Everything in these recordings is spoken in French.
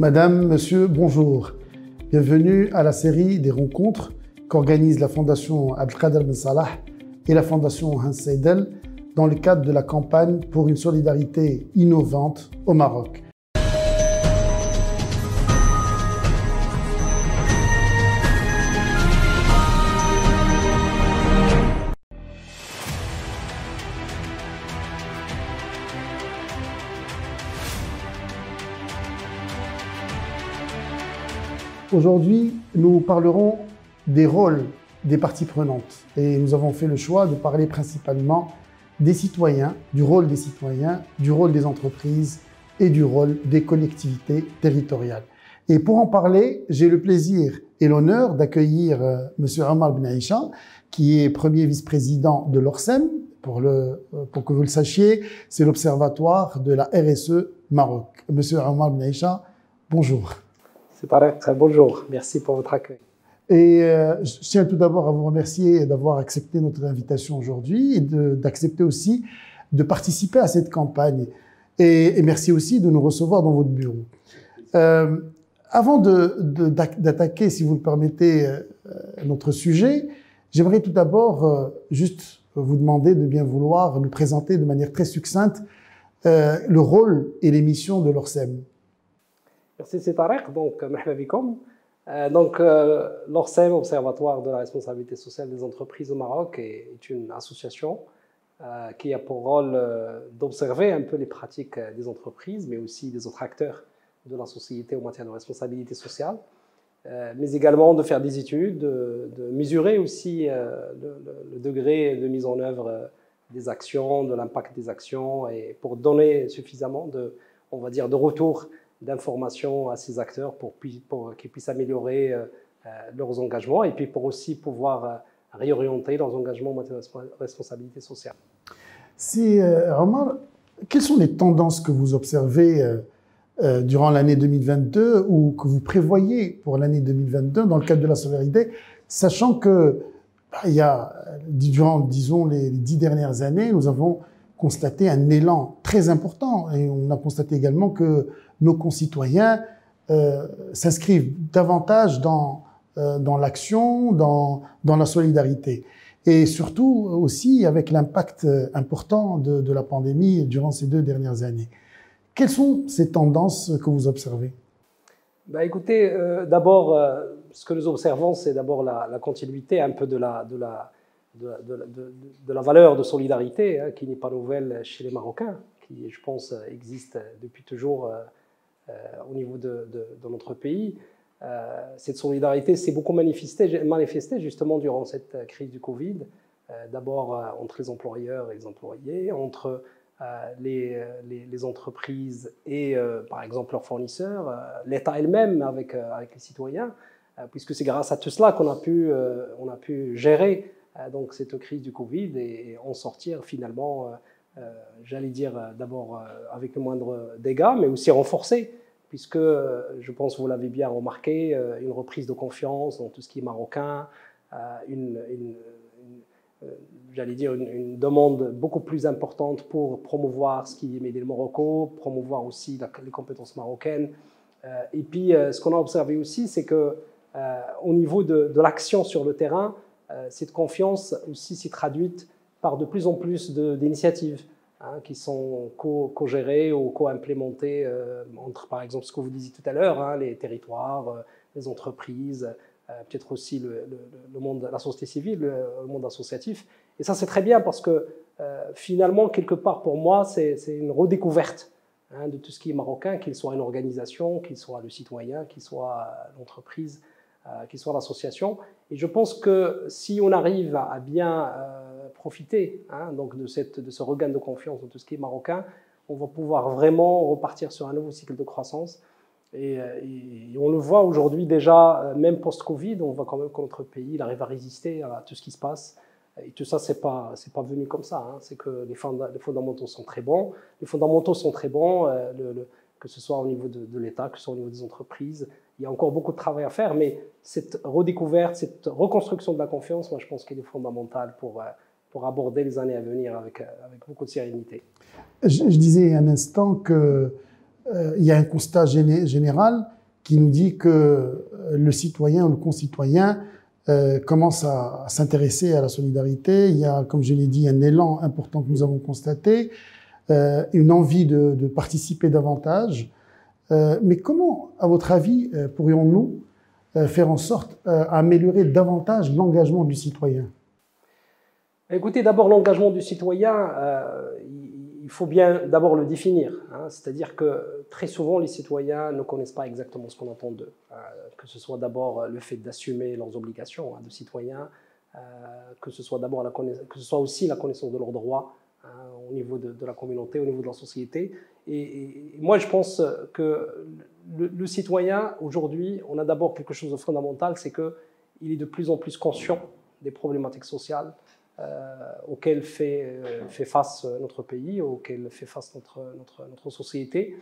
Madame, Monsieur, bonjour. Bienvenue à la série des rencontres qu'organise la Fondation Abdelkader Ben Salah et la Fondation Hans Seidel dans le cadre de la campagne pour une solidarité innovante au Maroc. Aujourd'hui, nous parlerons des rôles des parties prenantes et nous avons fait le choix de parler principalement des citoyens, du rôle des citoyens, du rôle des entreprises et du rôle des collectivités territoriales. Et pour en parler, j'ai le plaisir et l'honneur d'accueillir euh, Monsieur Omar Ben qui est premier vice-président de l'ORSEM. Pour, le, euh, pour que vous le sachiez, c'est l'Observatoire de la RSE Maroc. Monsieur Omar Ben bonjour. C'est pareil, bonjour. Merci pour votre accueil. Et euh, je tiens tout d'abord à vous remercier d'avoir accepté notre invitation aujourd'hui et d'accepter aussi de participer à cette campagne. Et, merci aussi de nous recevoir dans votre bureau. Euh, avant d'attaquer, si vous le permettez, euh, notre sujet, j'aimerais tout d'abord juste vous demander de bien vouloir nous présenter de manière très succincte le rôle et les missions de l'ORSEM. Merci, c'est Tarek. Donc, merci euh, donc, euh, l'ORSEM, Observatoire de la responsabilité sociale des entreprises au Maroc, est, une association euh, qui a pour rôle d'observer un peu les pratiques des entreprises, mais aussi des autres acteurs de la société en matière de responsabilité sociale, mais également de faire des études, de, mesurer aussi le, le, degré de mise en œuvre des actions, de l'impact des actions, et pour donner suffisamment de, on va dire, de retour d'informations à ces acteurs pour, qu'ils puissent améliorer euh, euh, leurs engagements et puis pour aussi pouvoir euh, réorienter leurs engagements en matière de responsabilité sociale. Si, Omar, quelles sont les tendances que vous observez durant l'année 2022 ou que vous prévoyez pour l'année 2022 dans le cadre de la solidarité, sachant que bah, il y a, durant, disons, les dix dernières années, nous avons constaté un élan très important et on a constaté également que nos concitoyens euh, s'inscrivent davantage dans, euh, dans l'action, dans, dans la solidarité. Et surtout aussi avec l'impact important de, de la pandémie durant ces deux dernières années. Quelles sont ces tendances que vous observez? Bah Écoutez, euh, d'abord, euh, ce que nous observons, c'est d'abord la, continuité un peu de la, de la, de, la valeur de solidarité, hein, qui n'est pas nouvelle chez les Marocains, qui, je pense, existe depuis toujours euh, au niveau de, notre pays. Euh, cette solidarité s'est beaucoup manifestée, manifestée, justement durant cette crise du Covid, euh, d'abord entre les employeurs et les employés, entre les, les, entreprises et, par exemple, leurs fournisseurs, l'État elle-même avec, avec les citoyens, puisque c'est grâce à tout cela qu'on a, pu, on a pu gérer donc, cette crise du Covid et, en sortir finalement, j'allais dire d'abord avec le moindre dégât, mais aussi renforcer puisque euh, je pense que vous l'avez bien remarqué, euh, une reprise de confiance dans tout ce qui est marocain, euh, une, j'allais dire une, demande beaucoup plus importante pour promouvoir ce qui est Médé le Morocco, promouvoir aussi les compétences marocaines. et puis, ce qu'on a observé aussi, c'est que au niveau de, de l'action sur le terrain, cette confiance aussi s'est traduite par de plus en plus d'initiatives. Hein, qui sont co-gérés ou co-implémentés euh, entre, par exemple, ce que vous disiez tout à l'heure, hein, les territoires, euh, les entreprises, euh, peut-être aussi le, monde, la société civile, le, monde associatif. Et ça, c'est très bien parce que finalement, quelque part, pour moi, c'est une redécouverte hein, de tout ce qui est marocain, qu'il soit une organisation, qu'il soit le citoyen, qu'il soit l'entreprise, qu'il soit l'association. Et je pense que si on arrive à bien profiter hein, donc de, cette, de ce regain de confiance dans tout ce qui est marocain, on va pouvoir vraiment repartir sur un nouveau cycle de croissance. Et, euh, on le voit aujourd'hui déjà, euh, même post-Covid, on voit quand même que notre pays il arrive à résister à tout ce qui se passe. Et tout ça, c'est pas, c'est pas venu comme ça. Hein. C'est que les, fondamentaux sont très bons. Les fondamentaux sont très bons, euh, que ce soit au niveau de l'État, que ce soit au niveau des entreprises. Il y a encore beaucoup de travail à faire, mais cette redécouverte, cette reconstruction de la confiance, moi, je pense qu'elle est fondamentale pour pour aborder les années à venir avec, avec beaucoup de sérénité. Je, disais un instant que il y a un constat général qui nous dit que le citoyen ou le concitoyen commence à, s'intéresser à la solidarité. Il y a, comme je l'ai dit, un élan important que nous avons constaté, une envie de participer davantage. mais comment, à votre avis, pourrions-nous faire en sorte d'améliorer davantage l'engagement du citoyen? Écoutez, d'abord, l'engagement du citoyen, euh, il faut bien d'abord le définir. Hein. C'est-à-dire que très souvent, les citoyens ne connaissent pas exactement ce qu'on attend d'eux. Euh, que ce soit d'abord le fait d'assumer leurs obligations hein, de citoyens, euh, que ce soit d'abord que ce soit aussi la connaissance de leurs droits hein, au niveau de, la communauté, au niveau de la société. Et, moi, je pense que le citoyen, aujourd'hui, on a d'abord quelque chose de fondamental, c'est qu'il est de plus en plus conscient des problématiques sociales, euh, auquel fait, euh, fait face notre pays, auquel fait face notre, notre, société.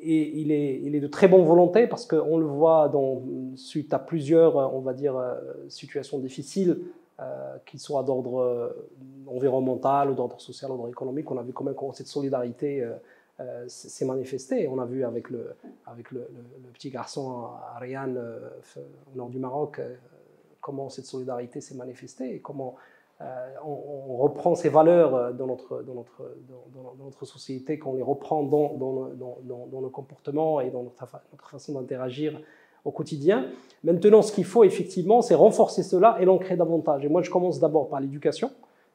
Et il est, il est, de très bonne volonté parce qu'on le voit suite à plusieurs, on va dire, euh, situations difficiles, euh, qu'ils soient d'ordre environnemental d'ordre social d'ordre économique. On a vu comment cette solidarité euh, s'est manifestée. On a vu avec le, avec le, petit garçon Ariane au nord du Maroc comment cette solidarité s'est manifestée et comment euh, on, reprend ces valeurs euh, dans notre, dans notre, dans, notre société, qu'on les reprend dans, nos comportements et dans notre, notre façon d'interagir au quotidien. Maintenant, ce qu'il faut effectivement, c'est renforcer cela et l'ancrer davantage. Et moi, je commence d'abord par l'éducation.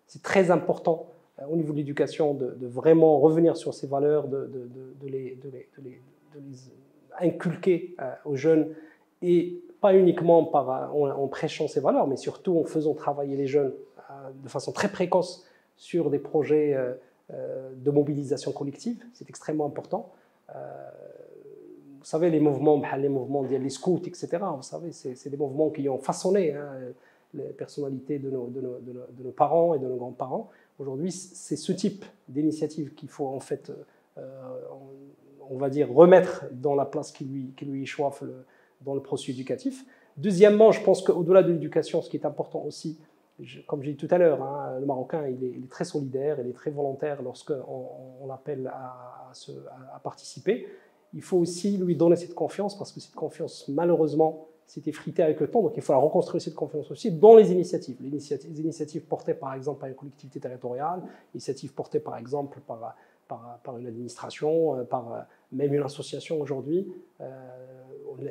C'est très important euh, au niveau de l'éducation de, vraiment revenir sur ces valeurs, de, de, les, les, inculquer aux jeunes et pas uniquement en prêchant ces valeurs, mais surtout en faisant travailler les jeunes de façon très précoce sur des projets euh, euh, de mobilisation collective. C'est extrêmement important. Euh, vous savez, les mouvements, bah, les mouvements, les scouts, etc., vous savez, c'est des mouvements qui ont façonné hein, les personnalités de nos, parents et de nos grands-parents. Aujourd'hui, c'est ce type d'initiative qu'il faut en fait, on, va dire, remettre dans la place qui lui, qui lui échoiffe dans le processus éducatif. Deuxièmement, je pense qu'au-delà de l'éducation, ce qui est important aussi, comme j'ai dit tout à l'heure, hein, le Marocain, il est, très solidaire, il est très volontaire lorsqu'on on, l'appelle à, participer. Il faut aussi lui donner cette confiance parce que cette confiance, malheureusement, s'est effritée avec le temps. Donc il faut la reconstruire cette confiance aussi dans les initiatives. Les initiatives, les portées par exemple par une collectivité territoriale, les initiatives portées par exemple par, par, par une administration, euh, par euh, même une association aujourd'hui. Euh,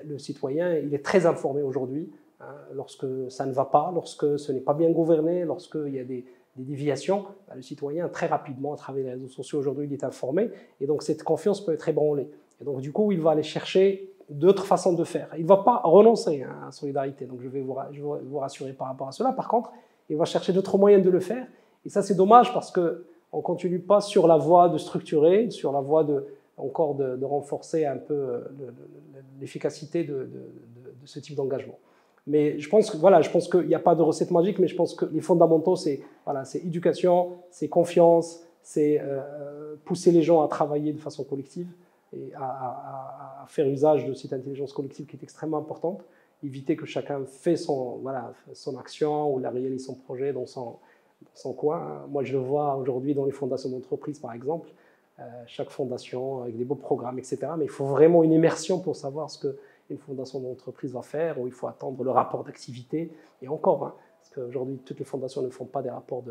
le citoyen, il est très informé aujourd'hui Hein, lorsque ça ne va pas, lorsque ce n'est pas bien gouverné, lorsqu'il y a des, déviations, bah, le citoyen, très rapidement, à travers les réseaux sociaux aujourd'hui, il est informé. Et donc, cette confiance peut être ébranlée. Et donc, du coup, il va aller chercher d'autres façons de faire. Il ne va pas renoncer hein, à la solidarité. Donc, je vais, vous, rassurer par rapport à cela. Par contre, il va chercher d'autres moyens de le faire. Et ça, c'est dommage parce qu'on ne continue pas sur la voie de structurer, sur la voie de, encore de, renforcer un peu euh, l'efficacité de ce type d'engagement. Mais je pense que voilà, je pense qu'il n'y a pas de recette magique, mais je pense que les fondamentaux, c'est voilà, c'est éducation, c'est confiance, c'est euh, pousser les gens à travailler de façon collective et à, faire usage de cette intelligence collective qui est extrêmement importante. Éviter que chacun fait son voilà son action ou la réalise son projet dans son coin. Moi, je le vois aujourd'hui dans les fondations d'entreprise, par exemple. Euh, chaque fondation avec des beaux programmes, etc. Mais il faut vraiment une immersion pour savoir ce que une fondation d'entreprise va faire, où il faut attendre le rapport d'activité, et encore, hein, parce qu'aujourd'hui, toutes les fondations ne font pas des rapports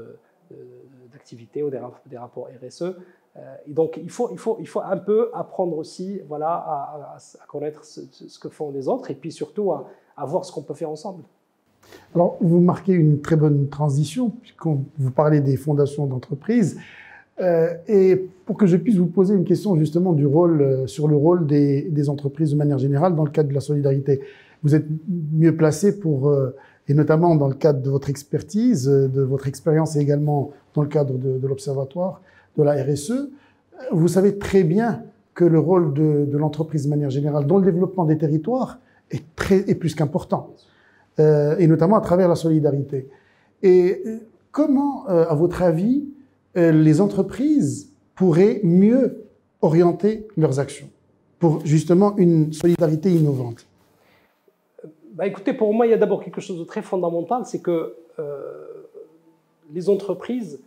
d'activité ou des, rapports RSE. Euh, et donc, il faut, il, faut, il faut un peu apprendre aussi voilà, à, connaître ce, que font les autres, et puis surtout à, à voir ce qu'on peut faire ensemble. Alors, vous marquez une très bonne transition, quand vous parlez des fondations d'entreprise. Euh, et pour que je puisse vous poser une question justement du rôle, euh, sur le rôle des, des, entreprises de manière générale dans le cadre de la solidarité. Vous êtes mieux placé pour, euh, et notamment dans le cadre de votre expertise, de votre expérience et également dans le cadre de, de l'Observatoire de la RSE, vous savez très bien que le rôle de, de l'entreprise de manière générale dans le développement des territoires est, très, est plus qu'important, euh, et notamment à travers la solidarité. Et comment, à votre avis, euh, les entreprises pourraient mieux orienter leurs actions pour justement une solidarité innovante bah Écoutez, pour moi, il y a d'abord quelque chose de très fondamental, c'est que euh, les entreprises,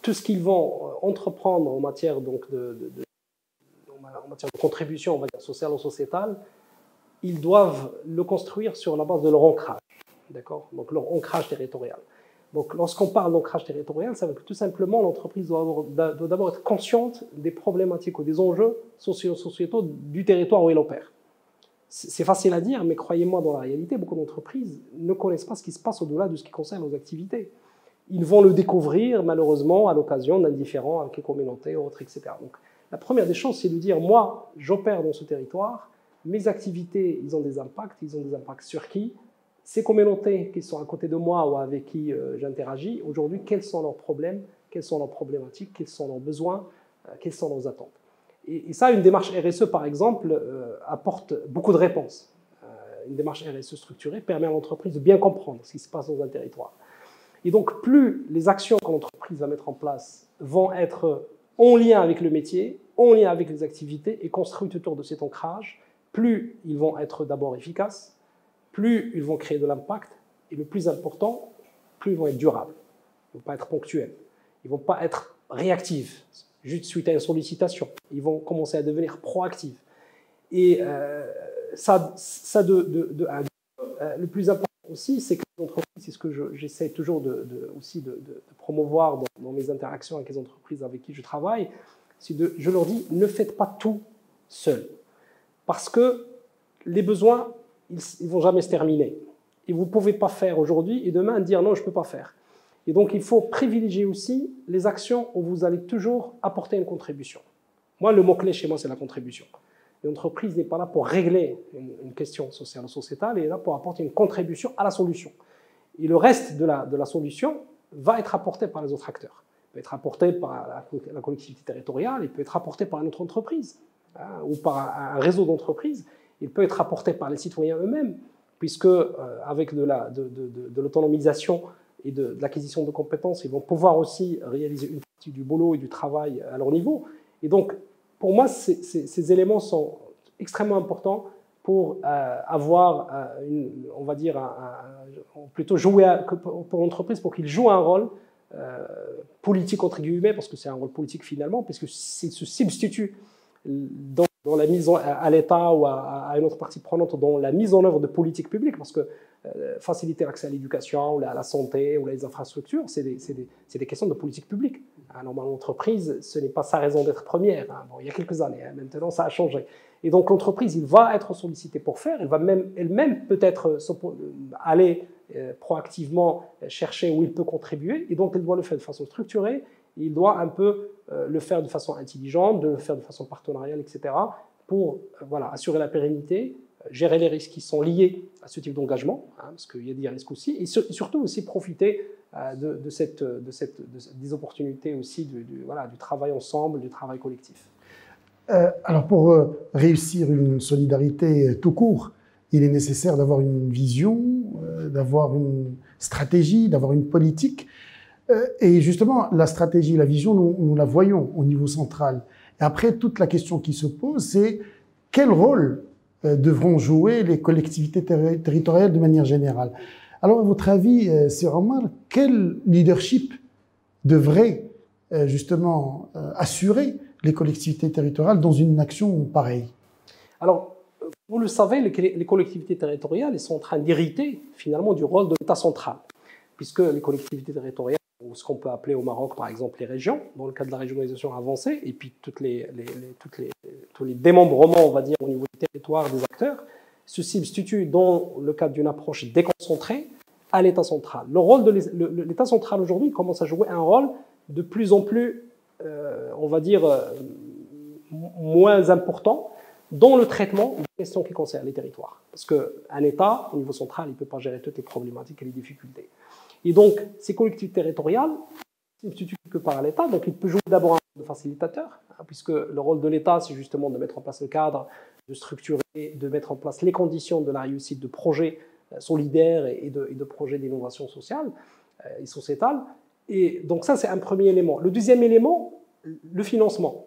tout ce qu'ils vont euh, entreprendre en matière donc, de, en matière contribution, sociale ou sociétale, ils doivent le construire sur la base de leur ancrage, d'accord? Donc leur ancrage territorial. Donc lorsqu'on parle d'ancrage territorial, ça veut que tout simplement l'entreprise doit d'abord être consciente des problématiques ou des enjeux socio-sociétaux du territoire où elle opère. C'est facile à dire, mais croyez-moi, dans la réalité, beaucoup d'entreprises ne connaissent pas ce qui se passe au-delà de ce qui concerne leurs activités. Ils vont le découvrir, malheureusement, à l'occasion d'un différent avec les communautés, autres, etc. Donc, la première des choses, c'est de dire, moi, j'opère dans ce territoire, mes activités, ils ont des impacts, ils ont des impacts sur qui? Ces communautés qui sont à côté de moi ou avec qui euh, j'interagis, aujourd'hui, quels sont leurs problèmes, quelles sont leurs problématiques, quels sont leurs besoins, euh, quelles sont leurs attentes? Et, ça, une démarche RSE, par exemple, euh, apporte beaucoup de réponses. une démarche RSE structurée permet à l'entreprise de bien comprendre ce qui se passe dans un territoire. Et donc, plus les actions que l'entreprise va mettre en place vont être en lien avec le métier, en lien avec les activités et construites autour de cet ancrage, plus ils vont être d'abord efficaces, plus ils vont créer de l'impact, et le plus important, plus ils vont être durables. Ils ne vont pas être ponctuels. Ils ne vont pas être réactifs, juste suite à une sollicitation. Ils vont commencer à devenir proactifs. Et euh, ça, ça de, euh, le plus important aussi, c'est que les entreprises, c'est ce que j'essaie toujours de, aussi de, promouvoir dans, dans, mes interactions avec les entreprises avec qui je travaille, c'est de, je leur dis, ne faites pas tout seul. Parce que les besoins, ils ne vont jamais se terminer. Et vous ne pouvez pas faire aujourd'hui et demain dire non, je ne peux pas faire. Et donc, il faut privilégier aussi les actions où vous allez toujours apporter une contribution. Moi, le mot-clé chez moi, c'est la contribution. L'entreprise n'est pas là pour régler une, question sociale ou sociétale, elle est là pour apporter une contribution à la solution. Et le reste de la, solution va être apporté par les autres acteurs. Il peut être apporté par la, la collectivité territoriale, il peut être apporté par une autre entreprise. Hein, ou par un, réseau d'entreprises, il peut être apporté par les citoyens eux-mêmes, puisque euh, avec de l'autonomisation et de, l'acquisition de compétences, ils vont pouvoir aussi réaliser une partie du boulot et du travail à leur niveau. Et donc, pour moi, ces, éléments sont extrêmement importants pour euh, avoir, euh, on va dire, plutôt jouer pour l'entreprise, pour qu'il joue un rôle politique entre guillemets, parce que c'est un rôle politique finalement, puisque s'il se substitue dans, la mise à l'État ou à, une autre partie prenante dans la mise en œuvre de politiques publiques, parce que euh, faciliter l'accès à l'éducation, à la santé ou les infrastructures, c'est des, questions de politique publique. Hein, normalement, l'entreprise, ce n'est pas sa raison d'être première. Hein. Bon, il y a quelques années, hein, maintenant ça a changé. Et donc l'entreprise, il va être sollicitée pour faire, elle va même elle-même peut-être euh, aller euh, proactivement chercher où il peut contribuer, et donc elle doit le faire de façon structurée, il doit un peu euh, le faire de façon intelligente, de le faire de façon partenariale, etc., pour euh, voilà, assurer la pérennité, euh, gérer les risques qui sont liés à ce type d'engagement, hein, parce qu'il y a des risques aussi, et, surtout aussi profiter de, cette, de, cette, des opportunités aussi du, voilà, du travail ensemble, du travail collectif. alors pour réussir une solidarité tout court, il est nécessaire d'avoir une vision, d'avoir une stratégie, d'avoir une politique. Euh, et justement, la stratégie, la vision, nous, la voyons au niveau central. Et après, toute la question qui se pose, c'est quel rôle euh, devront jouer les collectivités territoriales de manière générale? Alors, à votre avis, euh, Sir Omar, quel leadership devrait justement assurer les collectivités territoriales dans une action pareille? Alors, vous le savez, les collectivités territoriales sont en train d'hériter finalement du rôle de l'État central, puisque les collectivités territoriales ce qu'on peut appeler au Maroc, par exemple, les régions, dans le cadre de la régionalisation avancée, et puis toutes les, toutes les, tous les démembrements, on va dire, au niveau du territoire des acteurs, se substituent dans le cadre d'une approche déconcentrée à l'État central. Le rôle de l'État central aujourd'hui commence à jouer un rôle de plus en plus, euh, on va dire, euh, moins important dans le traitement des questions qui concernent les territoires. Parce qu'un État, au niveau central, il ne peut pas gérer toutes les problématiques et les difficultés. Et donc, ces collectivités territoriales substituent que par l'État, donc il peut jouer d'abord un rôle de facilitateur, hein, puisque le rôle de l'État, c'est justement de mettre en place le cadre, de structurer, de mettre en place les conditions de la réussite de projets euh, solidaires et de, projets d'innovation sociale euh, et sociétale. Et donc ça, c'est un premier élément. Le deuxième élément, le financement.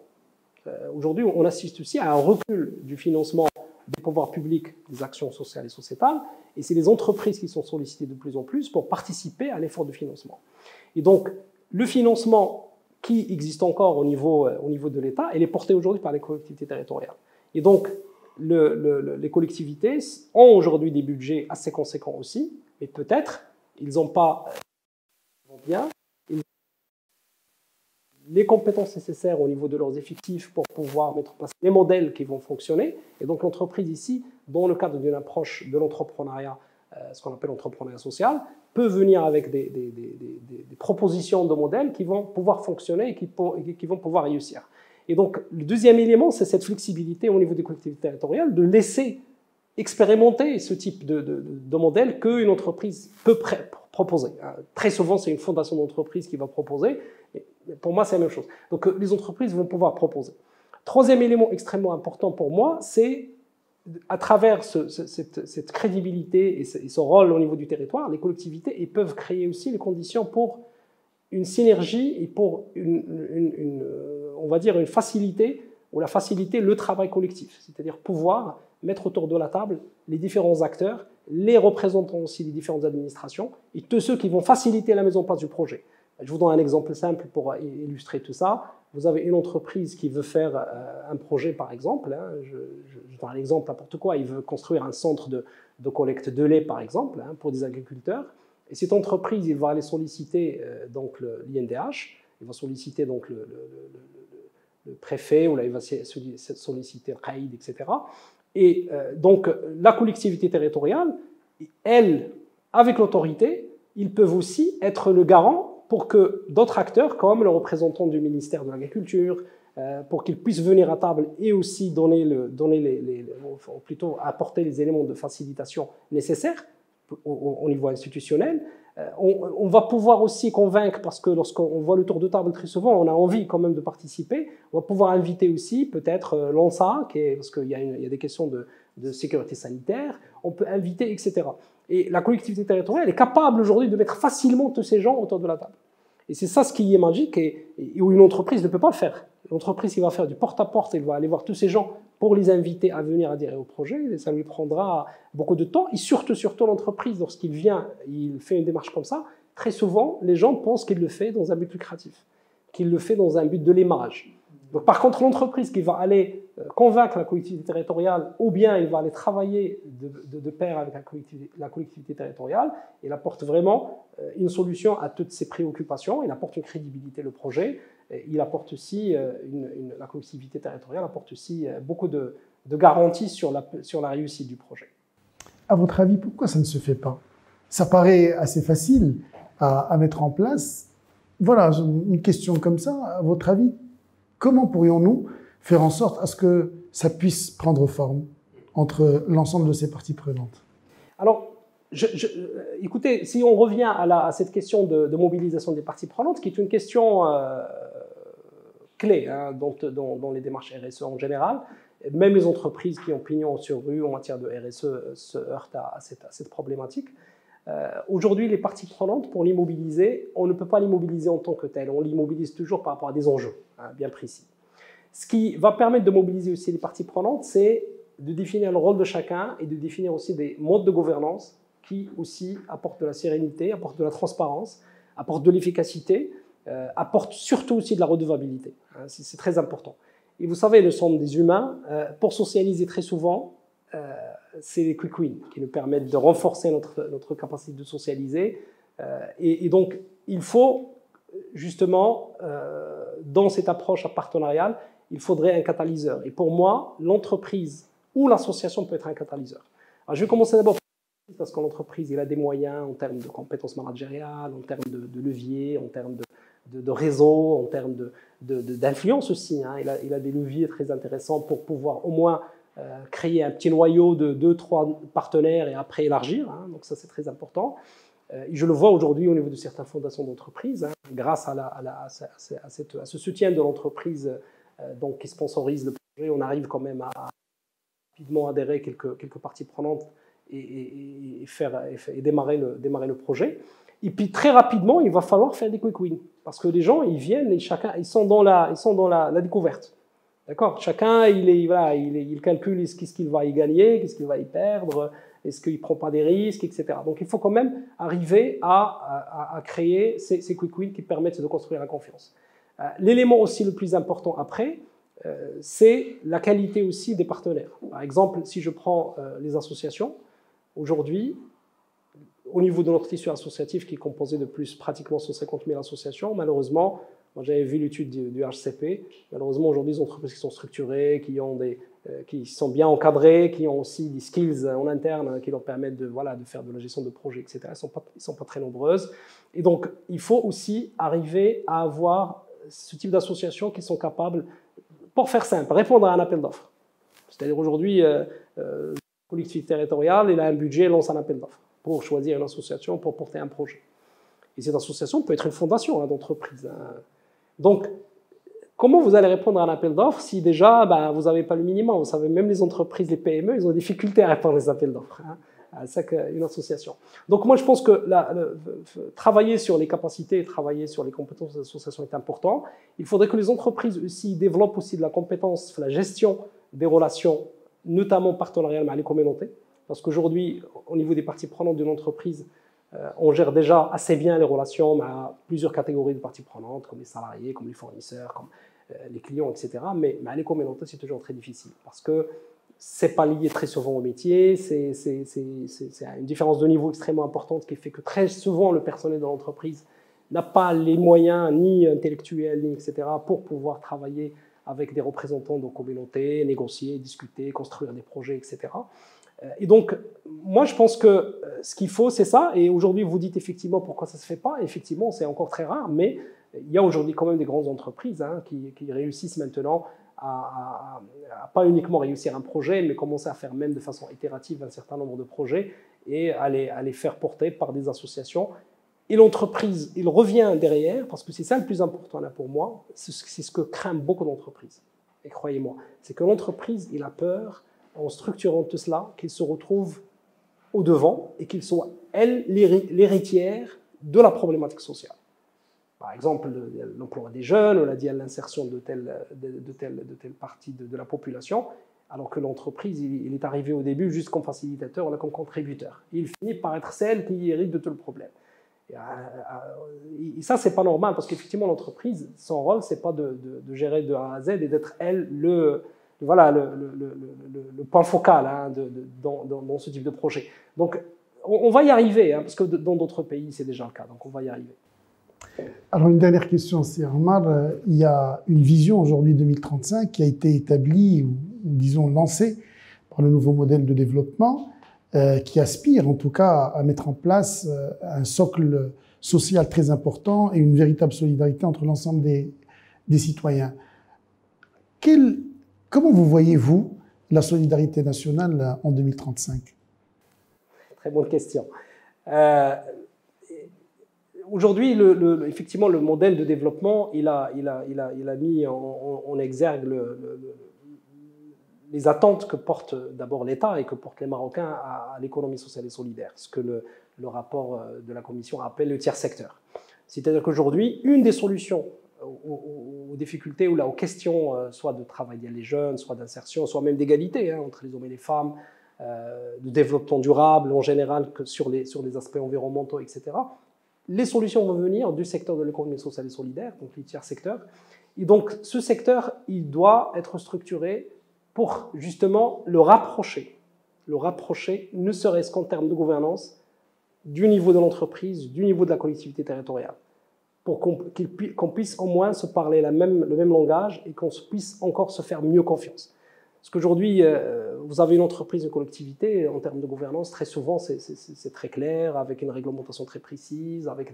Euh, aujourd'hui, on assiste aussi à un recul du financement des pouvoirs publics des actions sociales et sociétales, et c'est les entreprises qui sont sollicitées de plus en plus pour participer à l'effort de financement. Et donc, le financement qui existe encore au niveau, au niveau de l'État, elle est portée aujourd'hui par les collectivités territoriales. Et donc, les collectivités ont aujourd'hui des budgets assez conséquents aussi, mais peut-être ils n'ont pas bien les compétences nécessaires au niveau de leurs effectifs pour pouvoir mettre en place les modèles qui vont fonctionner. Et donc l'entreprise ici, dans le cadre d'une approche de l'entrepreneuriat, euh, ce qu'on appelle l'entrepreneuriat social, peut venir avec des, propositions de modèles qui vont pouvoir fonctionner et qui, vont pouvoir réussir. Et donc, le deuxième élément, c'est cette flexibilité au niveau des collectivités territoriales de laisser expérimenter ce type de, de, de modèle qu'une entreprise peut proposer. Euh, très souvent, c'est une fondation d'entreprise qui va proposer. Pour moi, c'est la même chose. Donc, euh, les entreprises vont pouvoir proposer. Troisième élément extrêmement important pour moi, c'est à travers cette, crédibilité et ce, rôle au niveau du territoire, les collectivités peuvent créer aussi les conditions pour une synergie et pour une, une on va dire, une facilité ou la facilité le travail collectif, c'est-à-dire pouvoir mettre autour de la table les différents acteurs, les représentants aussi des différentes administrations et tous ceux qui vont faciliter la mise en place du projet. Je vous donne un exemple simple pour illustrer tout ça. Vous avez une entreprise qui veut faire euh, un projet, par exemple. Hein, je, donne un exemple n'importe quoi. Il veut construire un centre de, collecte de lait, par exemple, hein, pour des agriculteurs. Et cette entreprise, il va aller solliciter euh, donc l'INDH, il va solliciter donc le, préfet ou il va solliciter le CAID, etc. Et euh, donc la collectivité territoriale, elle, avec l'autorité, ils peuvent aussi être le garant pour que d'autres acteurs, comme le représentant du ministère de l'Agriculture, euh, pour qu'ils puissent venir à table et aussi donner, le, donner les, plutôt apporter les éléments de facilitation nécessaires au niveau institutionnel, euh, on, va pouvoir aussi convaincre, parce que lorsqu'on voit le tour de table très souvent, on a envie quand même de participer. On va pouvoir inviter aussi peut-être euh, l'ANSA, parce qu'il y, a des questions de, sécurité sanitaire, on peut inviter, etc. Et la collectivité territoriale est capable aujourd'hui de mettre facilement tous ces gens autour de la table. Et c'est ça ce qui est magique et, où une entreprise ne peut pas le faire. L'entreprise qui va faire du porte-à-porte, elle va aller voir tous ces gens pour les inviter à venir adhérer au projet. Et ça lui prendra beaucoup de temps. Et surtout, surtout l'entreprise, lorsqu'il vient, il fait une démarche comme ça, très souvent, les gens pensent qu'il le fait dans un but lucratif, qu'il le fait dans un but de l'émarrage. Donc, par contre, l'entreprise qui va aller convaincre la collectivité territoriale, ou bien il va aller travailler de, pair avec la collectivité, territoriale, il apporte vraiment euh, une solution à toutes ces préoccupations, il apporte une crédibilité au projet, il apporte aussi, euh, une, la collectivité territoriale apporte aussi beaucoup de, garanties sur la, sur la réussite du projet. À votre avis, pourquoi ça ne se fait pas? Ça paraît assez facile à, à mettre en place. Voilà, une question comme ça. À votre avis, comment pourrions-nous faire en sorte à ce que ça puisse prendre forme entre l'ensemble de ces parties prenantes Alors, je, écoutez, si on revient à, cette question de, mobilisation des parties prenantes, qui est une question euh, clé hein, dans, les démarches RSE en général, même les entreprises qui ont pignon sur rue en matière de RSE se heurtent à, cette, problématique. Euh, aujourd'hui, les parties prenantes, pour l'immobiliser, on ne peut pas l'immobiliser en tant que tel. On l'immobilise toujours par rapport à des enjeux hein, bien précis. Ce qui va permettre de mobiliser aussi les parties prenantes, c'est de définir le rôle de chacun et de définir aussi des modes de gouvernance qui aussi apportent de la sérénité, apportent de la transparence, apportent de l'efficacité, euh, apportent surtout aussi de la redevabilité. Hein, c'est très important. Et vous savez, le sommes des humains. Euh, pour socialiser très souvent, euh, c'est les quick wins qui nous permettent de renforcer notre, notre capacité de socialiser. Et, et, donc, il faut justement, dans cette approche partenariale, il faudrait un catalyseur. Et pour moi, l'entreprise ou l'association peut être un catalyseur. Alors, je vais commencer d'abord parce que l'entreprise, il a des moyens en termes de compétences managériales, en termes de, de leviers, en termes de, de, réseau, en termes d'influence aussi. Hein. Il, a, il, a, des leviers très intéressants pour pouvoir au moins euh, créer un petit noyau de deux, trois partenaires et après élargir. Hein. Donc ça, c'est très important. Euh, je le vois aujourd'hui au niveau de certaines fondations d'entreprise, hein, grâce à, à, ce soutien de l'entreprise donc qui sponsorise le projet, on arrive quand même à, rapidement adhérer quelques, parties prenantes et, faire, et, démarrer, le, démarrer le projet. Et puis très rapidement, il va falloir faire des quick wins. Parce que les gens, ils viennent et chacun, ils sont dans la, ils sont dans la, découverte. D'accord? Chacun, il, est, voilà, il, il calcule qu'est-ce qu'il va y gagner, qu'est-ce qu'il va y perdre, est-ce qu'il ne prend pas des risques, etc. Donc il faut quand même arriver à, créer ces, quick wins qui permettent de construire la confiance. L'élément aussi le plus important après, c'est la qualité aussi des partenaires. Par exemple, si je prends les associations, aujourd'hui, au niveau de notre tissu associatif qui est composé de plus pratiquement 150 000 associations, malheureusement, j'avais vu l'étude du, HCP, malheureusement aujourd'hui les entreprises qui sont structurées, qui, ont des, euh, qui sont bien encadrées, qui ont aussi des skills en interne hein, qui leur permettent de, voilà, de faire de la gestion de projets, etc., elles ne sont, sont pas très nombreuses. Et donc il faut aussi arriver à avoir ce type d'associations qui sont capables, pour faire simple, répondre à un appel d'offres. C'est-à-dire aujourd'hui, euh, euh, collectivité territoriale, il a un budget, lance un appel d'offres pour choisir une association, pour porter un projet. Et cette association peut être une fondation hein, d'entreprise. Hein. Donc, comment vous allez répondre à un appel d'offres si déjà bah, vous n'avez pas le minimum? Vous savez, même les entreprises, les PME, ils ont des difficultés à répondre aux appels d'offres. Hein. C'est une association. Donc moi, je pense que travailler sur les capacités, travailler sur les compétences de l'association est important. Il faudrait que les entreprises aussi développent aussi de la compétence, la gestion des relations, notamment partenariales avec les communautés. Parce qu'aujourd'hui, au niveau des parties prenantes d'une entreprise, euh, on gère déjà assez bien les relations à plusieurs catégories de parties prenantes, comme les salariés, comme les fournisseurs, comme euh, les clients, etc. Mais, mais les communautés, c'est toujours très difficile parce que c'est pas lié très souvent au métier, c'est une différence de niveau extrêmement importante qui fait que très souvent le personnel de l'entreprise n'a pas les moyens ni intellectuels, ni etc. pour pouvoir travailler avec des représentants de communautés, négocier, discuter, construire des projets, etc. Euh, et donc, moi, je pense que euh, ce qu'il faut, c'est ça. Et aujourd'hui, vous dites effectivement pourquoi ça ne se fait pas. Effectivement, c'est encore très rare, mais il y a aujourd'hui quand même des grandes entreprises hein, qui, réussissent maintenant à, pas uniquement réussir un projet, mais commencer à faire même de façon itérative un certain nombre de projets et à les, à faire porter par des associations. Et l'entreprise, il revient derrière, parce que c'est ça le plus important là pour moi, c'est ce que craignent beaucoup d'entreprises. Et croyez-moi, c'est que l'entreprise, il a peur en structurant tout cela, qu'ils se retrouvent au devant et qu'ils soient, elles, l'héritière de la problématique sociale. Par exemple, l'emploi des jeunes, on a dit l'insertion de telle, de, telle, de telle partie de, la population, alors que l'entreprise, il, est arrivé au début juste comme facilitateur, là comme contributeur. Il finit par être celle qui hérite de tout le problème. Et, euh, euh, et ça, c'est pas normal, parce qu'effectivement, l'entreprise, son rôle, c'est pas de, gérer de A à Z et d'être, elle, le, voilà le, point focal hein, dans, ce type de projet. Donc, on, va y arriver, hein, parce que dans d'autres pays, c'est déjà le cas. Donc, on va y arriver. Alors, une dernière question, c'est Omar. Euh, il y a une vision aujourd'hui 2035 qui a été établie, ou, disons lancée, par le nouveau modèle de développement, euh, qui aspire en tout cas à mettre en place euh, un socle social très important et une véritable solidarité entre l'ensemble des, citoyens. Comment vous voyez-vous la solidarité nationale en 2035 Très bonne question. Aujourd'hui, effectivement, le modèle de développement, il a, mis en, exergue les attentes que porte d'abord l'État et que portent les Marocains à, l'économie sociale et solidaire, ce que le, rapport euh, de la Commission appelle le tiers secteur. C'est-à-dire qu'aujourd'hui, une des solutions aux, difficultés ou aux questions, euh, soit de travail des jeunes, soit d'insertion, soit même d'égalité hein, entre les hommes et les femmes, euh, de développement durable en général sur les aspects environnementaux, etc. Les solutions vont venir du secteur de l'économie sociale et solidaire, donc les tiers secteurs. Et donc ce secteur, il doit être structuré pour justement le rapprocher, le rapprocher, ne serait-ce qu'en termes de gouvernance, du niveau de l'entreprise, du niveau de la collectivité territoriale pour qu'on puisse au moins se parler le même langage et qu'on puisse encore se faire mieux confiance. Parce qu'aujourd'hui, euh, vous avez une entreprise, une collectivité, en termes de gouvernance, très souvent, c'est très clair, avec une réglementation très précise, avec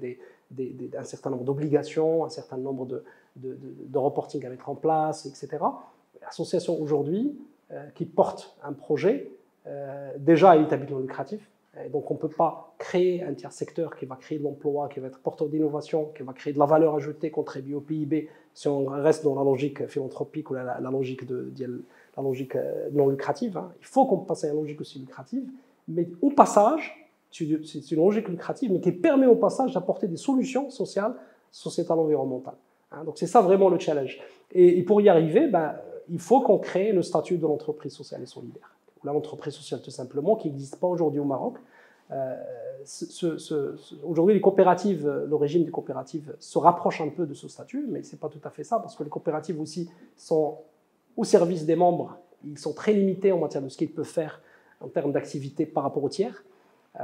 un certain nombre d'obligations, un certain nombre de, de, de, reporting à mettre en place, etc. L'association aujourd'hui, euh, qui porte un projet, euh, déjà, est habilement lucratif, donc on ne peut pas créer un tiers secteur qui va créer de l'emploi, qui va être porteur d'innovation, qui va créer de la valeur ajoutée, contribuer au PIB, si on reste dans la logique philanthropique ou la, logique, de, la logique euh, non lucrative. Hein. Il faut qu'on passe à une logique aussi lucrative, mais au passage, c'est une logique lucrative, mais qui permet au passage d'apporter des solutions sociales, sociétales, environnementales. Hein. Donc c'est ça vraiment le challenge. Et, pour y arriver, ben, il faut qu'on crée le statut de l'entreprise sociale et solidaire l'entreprise sociale tout simplement, qui n'existe pas aujourd'hui au Maroc. aujourd'hui, les coopératives, le régime des coopératives se rapproche un peu de ce statut, mais ce n'est pas tout à fait ça, parce que les coopératives aussi sont au service des membres. Ils sont très limités en matière de ce qu'ils peuvent faire en termes d'activité par rapport aux tiers. Euh,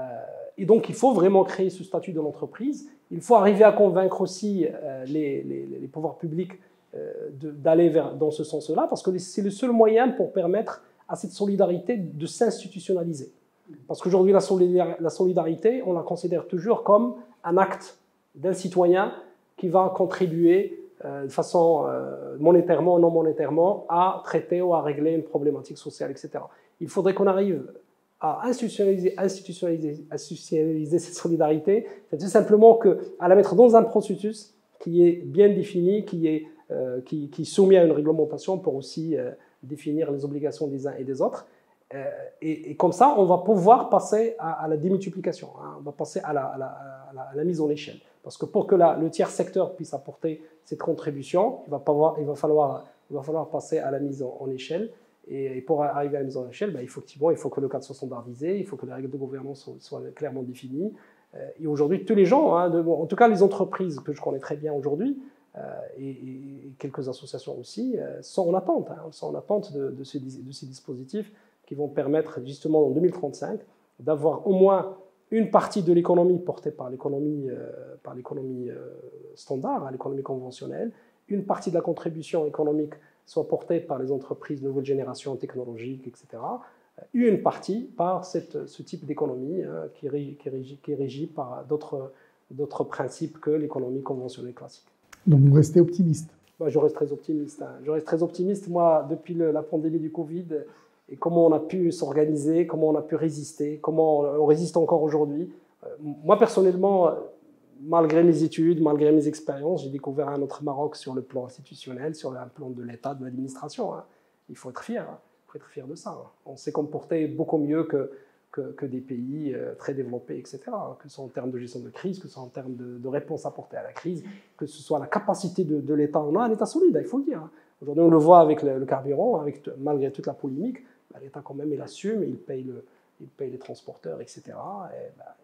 et donc, il faut vraiment créer ce statut de l'entreprise. Il faut arriver à convaincre aussi euh, les, pouvoirs publics euh, d'aller dans ce sens-là, parce que c'est le seul moyen pour permettre à cette solidarité de s'institutionnaliser. Parce qu'aujourd'hui, la solidarité, on la considère toujours comme un acte d'un citoyen qui va contribuer de façon monétairement ou non monétairement à traiter ou à régler une problématique sociale, etc. Il faudrait qu'on arrive à institutionnaliser, cette solidarité, c'est tout simplement que, à la mettre dans un processus qui est bien défini, qui est, euh, qui, soumis à une réglementation pour aussi euh, définir les obligations des uns et des autres. Euh, et, comme ça, on va pouvoir passer à, la démultiplication, hein, on va passer à la, mise en échelle. Parce que pour que le tiers secteur puisse apporter cette contribution, il va, falloir, passer à la mise en, échelle. Et, pour arriver à la mise en échelle, effectivement, il faut que le cadre soit standardisé, il faut que les règles de gouvernance soient, clairement définies. Euh, et aujourd'hui, tous les gens, hein, en tout cas les entreprises que je connais très bien aujourd'hui, euh, et, quelques associations aussi, euh, sont en attente, hein, sont en attente de, ces, dispositifs qui vont permettre justement en 2035 d'avoir au moins une partie de l'économie portée par l'économie par l'économie standard, hein, l'économie conventionnelle, une partie de la contribution économique soit portée par les entreprises de nouvelle génération technologique, etc., une partie par cette, ce type d'économie hein, qui, qui, est régie par d'autres principes que l'économie conventionnelle classique. Donc vous restez optimiste bah, Je reste très optimiste. Hein. Je reste très optimiste, moi, depuis la pandémie du Covid, et comment on a pu s'organiser, comment on a pu résister, comment on résiste encore aujourd'hui. Euh, moi, personnellement, malgré mes études, malgré mes expériences, j'ai découvert un autre Maroc sur le plan institutionnel, sur le plan de l'État, de l'administration. Hein. Il faut être fier, hein. il faut être fier de ça. Hein. On s'est comporté beaucoup mieux que, que, des pays euh, très développés, etc. Que ce soit en termes de gestion de crise, que ce soit en termes de, de réponse apportée à la crise, que ce soit la capacité de, l'État. On a un État solide, il faut le dire. Aujourd'hui, on le voit avec le, carburant, avec, malgré toute la polémique, bah, l'État quand même, il assume, il paye, les transporteurs, etc. Et, bah,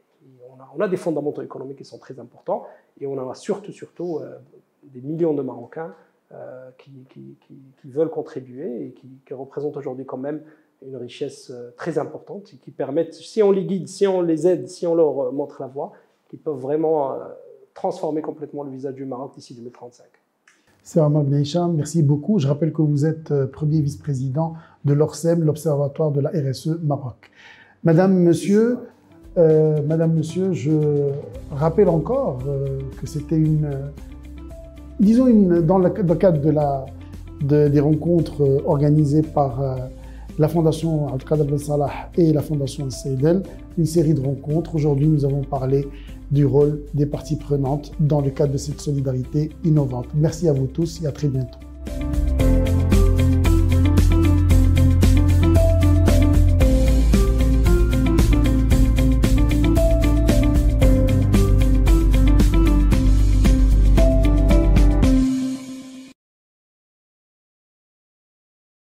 on, a, des fondamentaux économiques qui sont très importants et on a surtout, surtout euh, des millions de Marocains euh, qui, veulent contribuer et qui, représentent aujourd'hui quand même une richesse euh, très importante et qui permettent, si on les guide, si on les aide, si on leur montre la voie, qui peuvent vraiment transformer complètement le visage du Maroc d'ici 2035. C'est Omar merci beaucoup. Je rappelle que vous êtes premier vice-président de l'ORSEM, l'Observatoire de la RSE Maroc. Madame, monsieur, euh, Madame, Monsieur, je rappelle encore euh, que c'était une, disons une, dans, le, cadre de la, des rencontres euh, organisées par la Fondation Al-Qadr Ben Salah et la Fondation Al-Saïdel, une série de rencontres. Aujourd'hui, nous avons parlé du rôle des parties prenantes dans le cadre de cette solidarité innovante. Merci à vous tous et à très bientôt.